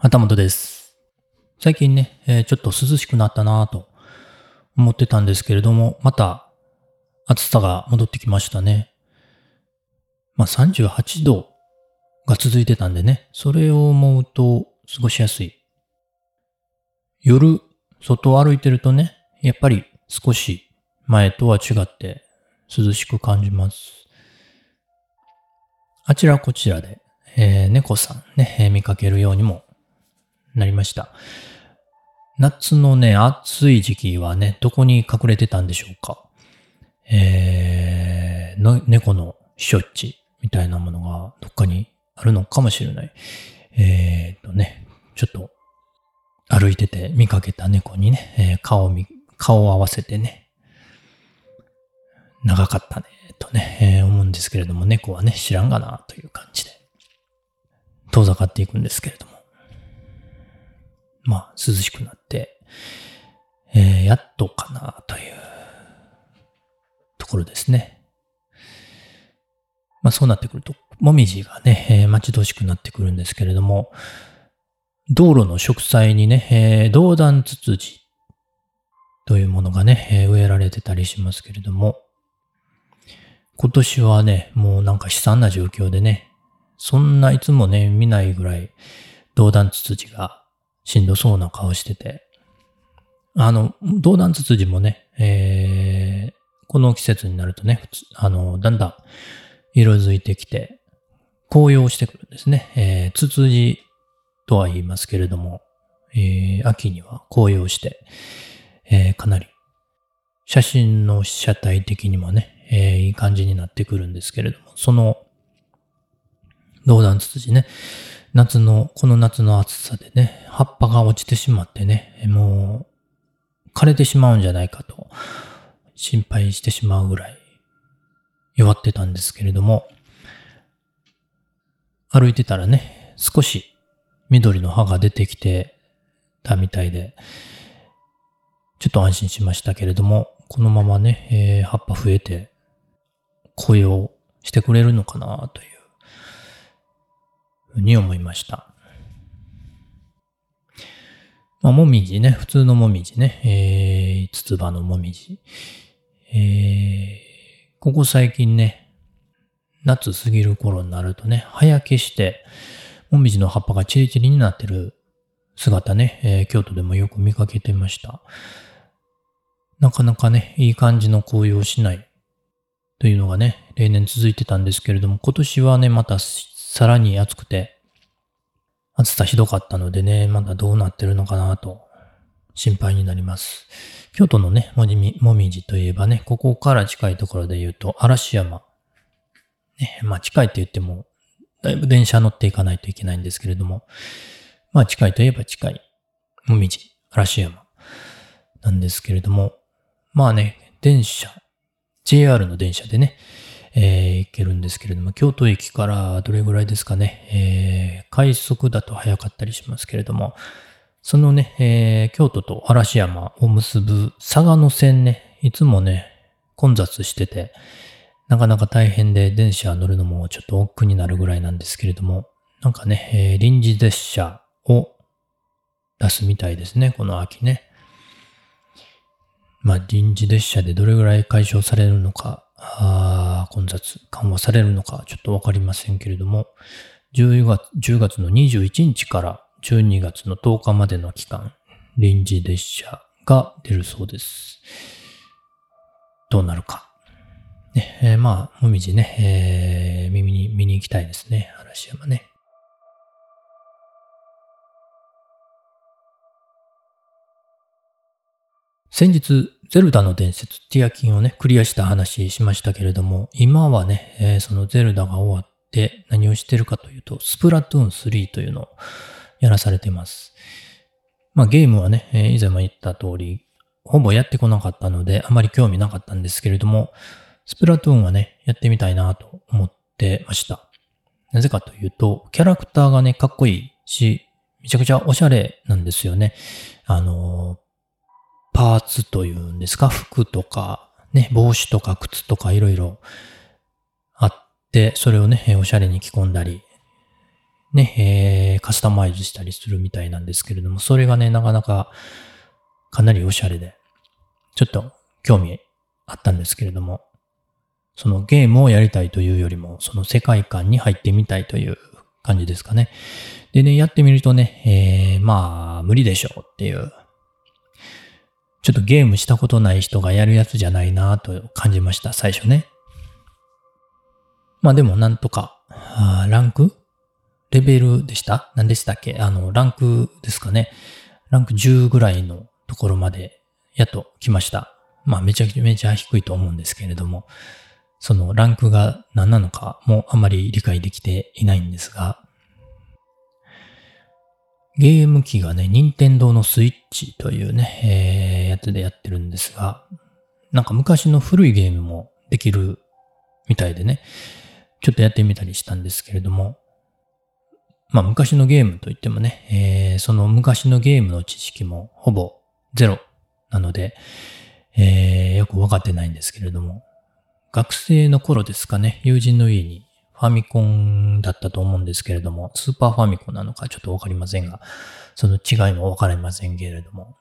旗本です。最近ね、えーちょっと涼しくなったなぁと思ってたんですけれども、また暑さが戻ってきましたね。まあ38度が続いてたんでね、それを思うと過ごしやすい。夜、外を歩いてるとね、やっぱり少し前とは違って涼しく感じます。あちらこちらで、えー猫さんね、えー見かけるようにもなりました。夏のね、暑い時期はね、どこに隠れてたんでしょうか。えー、の猫の避暑地みたいなものがどっかにあるのかもしれない。えーとね、ちょっと歩いてて見かけた猫にね、えー顔を見、顔を合わせてね、長かったね、とね、えー思うんですけれども、猫はね、知らんがな、という感じで、遠ざかっていくんですけれども。まあ、涼しくなって、えーやっとかな、というところですね。まあ、そうなってくると、もみじがね、えー待ち遠しくなってくるんですけれども、道路の植栽にね、えー、道断ツツジというものがね、えー植えられてたりしますけれども、今年はね、もうなんか悲惨な状況でね、そんないつもね、見ないぐらい、道断ツツジがしんどそうな顔してて、あの、道断ツツジもね、えーこの季節になるとね、あの、だんだん色づいてきて、紅葉してくるんですね。えー、ツツジとは言いますけれども、えー秋には紅葉して、えーかなり写真の被写体的にもね、えーいい感じになってくるんですけれども、その、道断ツツジね、夏の、この夏の暑さでね、葉っぱが落ちてしまってね、もう、枯れてしまうんじゃないかと、心配してしまうぐらい弱ってたんですけれども、歩いてたらね、少し緑の葉が出てきてたみたいで、ちょっと安心しましたけれども、このままね、えー葉っぱ増えて、紅葉してくれるのかなというふうに思いました。まあ、もみじね、普通のもみじね、えー、つつばのもみじ。えー、ここ最近ね、夏過ぎる頃になるとね、葉焼けして、もみじの葉っぱがチリチリになってる姿ね、えー京都でもよく見かけてました。なかなかね、いい感じの紅葉しないというのがね、例年続いてたんですけれども、今年はね、またさらに暑くて、暑さひどかったのでね、まだどうなってるのかなと心配になります。京都のね、もみもみじといえばね、ここから近いところで言うと、嵐山。ね、まあ近いって言っても、だいぶ電車乗っていかないといけないんですけれども、まあ近いといえば近い、もみじ、嵐山なんですけれども、まあね、電車、JR の電車でね、えー行けるんですけれども、京都駅からどれぐらいですかね、えー快速だと早かったりしますけれども、そのね、えー京都と嵐山を結ぶ佐賀の線ね、いつもね、混雑してて、なかなか大変で電車乗るのもちょっと億劫になるぐらいなんですけれども、なんかね、えー臨時列車を出すみたいですね、この秋ね。まあ、臨時列車でどれぐらい解消されるのか、混雑、緩和されるのか、ちょっとわかりませんけれども、10月 ,10 月の21日から12月の10日までの期間、臨時列車が出るそうです。どうなるか。ね、えーまあ、もみじね、えー耳に、見に行きたいですね、嵐山ね。先日、ゼルダの伝説、ティアキンをね、クリアした話しましたけれども、今はね、えーそのゼルダが終わって何をしてるかというと、スプラトゥーン3というのをやらされてます。まあゲームはね、えー以前も言った通り、ほぼやってこなかったので、あまり興味なかったんですけれども、スプラトゥーンはね、やってみたいなと思ってました。なぜかというと、キャラクターがね、かっこいいし、めちゃくちゃおしゃれなんですよね。あのーパーツというんですか、服とか、ね、帽子とか靴とかいろいろあって、それをね、おしゃれに着込んだりね、えー、カスタマイズしたりするみたいなんですけれども、それがね、なかなかかなりおしゃれで、ちょっと興味あったんですけれども、そのゲームをやりたいというよりも、その世界観に入ってみたいという感じですかね。でね、やってみるとね、えー、まあ、無理でしょうっていう、ちょっとゲームしたことない人がやるやつじゃないなと感じました、最初ね。まあでもなんとか、ランク？レベルでした？何でしたっけ？あの、ランクですかね。ランク10ぐらいのところまで、やっと来ました。まあめちゃめちゃ低いと思うんですけれども、そのランクが何なのかもあまり理解できていないんですが、ゲーム機がね、任天堂のスイッチというね、えー、やつでやってるんですが、なんか昔の古いゲームもできるみたいでね、ちょっとやってみたりしたんですけれども、まあ昔のゲームといってもね、えー、その昔のゲームの知識もほぼゼロなので、えー、よくわかってないんですけれども、学生の頃ですかね、友人の家にファミコンだったと思うんですけれども、スーパーファミコンなのかちょっとわかりませんが、その違いもわかりませんけれども、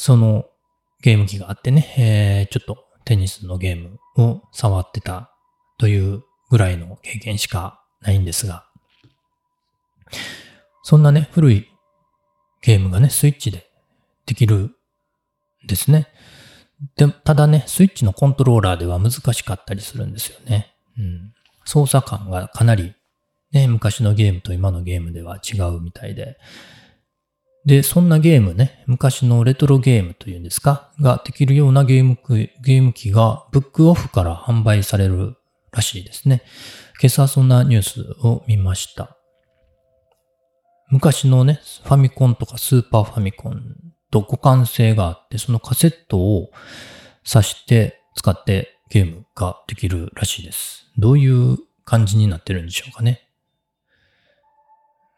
そのゲーム機があってね、えー、ちょっとテニスのゲームを触ってたというぐらいの経験しかないんですが、そんなね、古いゲームがね、スイッチでできるんですね。で、ただね、スイッチのコントローラーでは難しかったりするんですよね。うん。操作感がかなり、ね、昔のゲームと今のゲームでは違うみたいで。で、そんなゲームね、昔のレトロゲームというんですか、ができるようなゲーム機ゲーム機がブックオフから販売されるらしいですね。今朝そんなニュースを見ました。昔のね、ファミコンとかスーパーファミコンと互換性があって、そのカセットを挿して使ってゲームができるらしいです。どういう感じになってるんでしょうかね。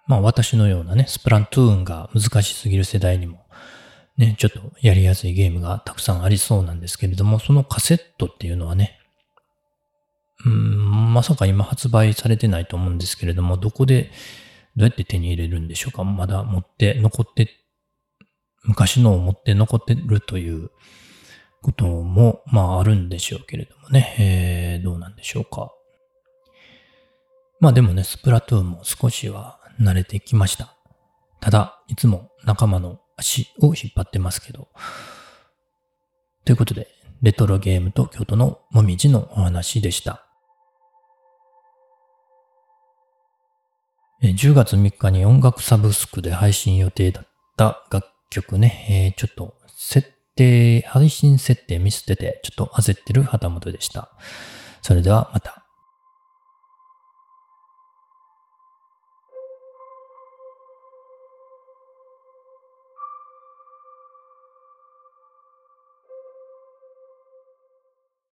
まあ私のようなね、スプラントゥーンが難しすぎる世代にも、ね、ちょっとやりやすいゲームがたくさんありそうなんですけれども、そのカセットっていうのはね、うん、まさか今発売されてないと思うんですけれども、どこで、どうやって手に入れるんでしょうか？まだ持って、残って、昔のを持って残ってるということも、まああるんでしょうけれどもね、えー、どうなんでしょうか。まあでもね、スプラトゥーンも少しは慣れてきました。ただ、いつも仲間の足を引っ張ってますけど。ということで、レトロゲームと京都のもみじのお話でした。10月3日に音楽サブスクで配信予定だった楽曲ね、えー、ちょっと設定、配信設定ミスってて、ちょっと焦ってる旗本でした。それではまた。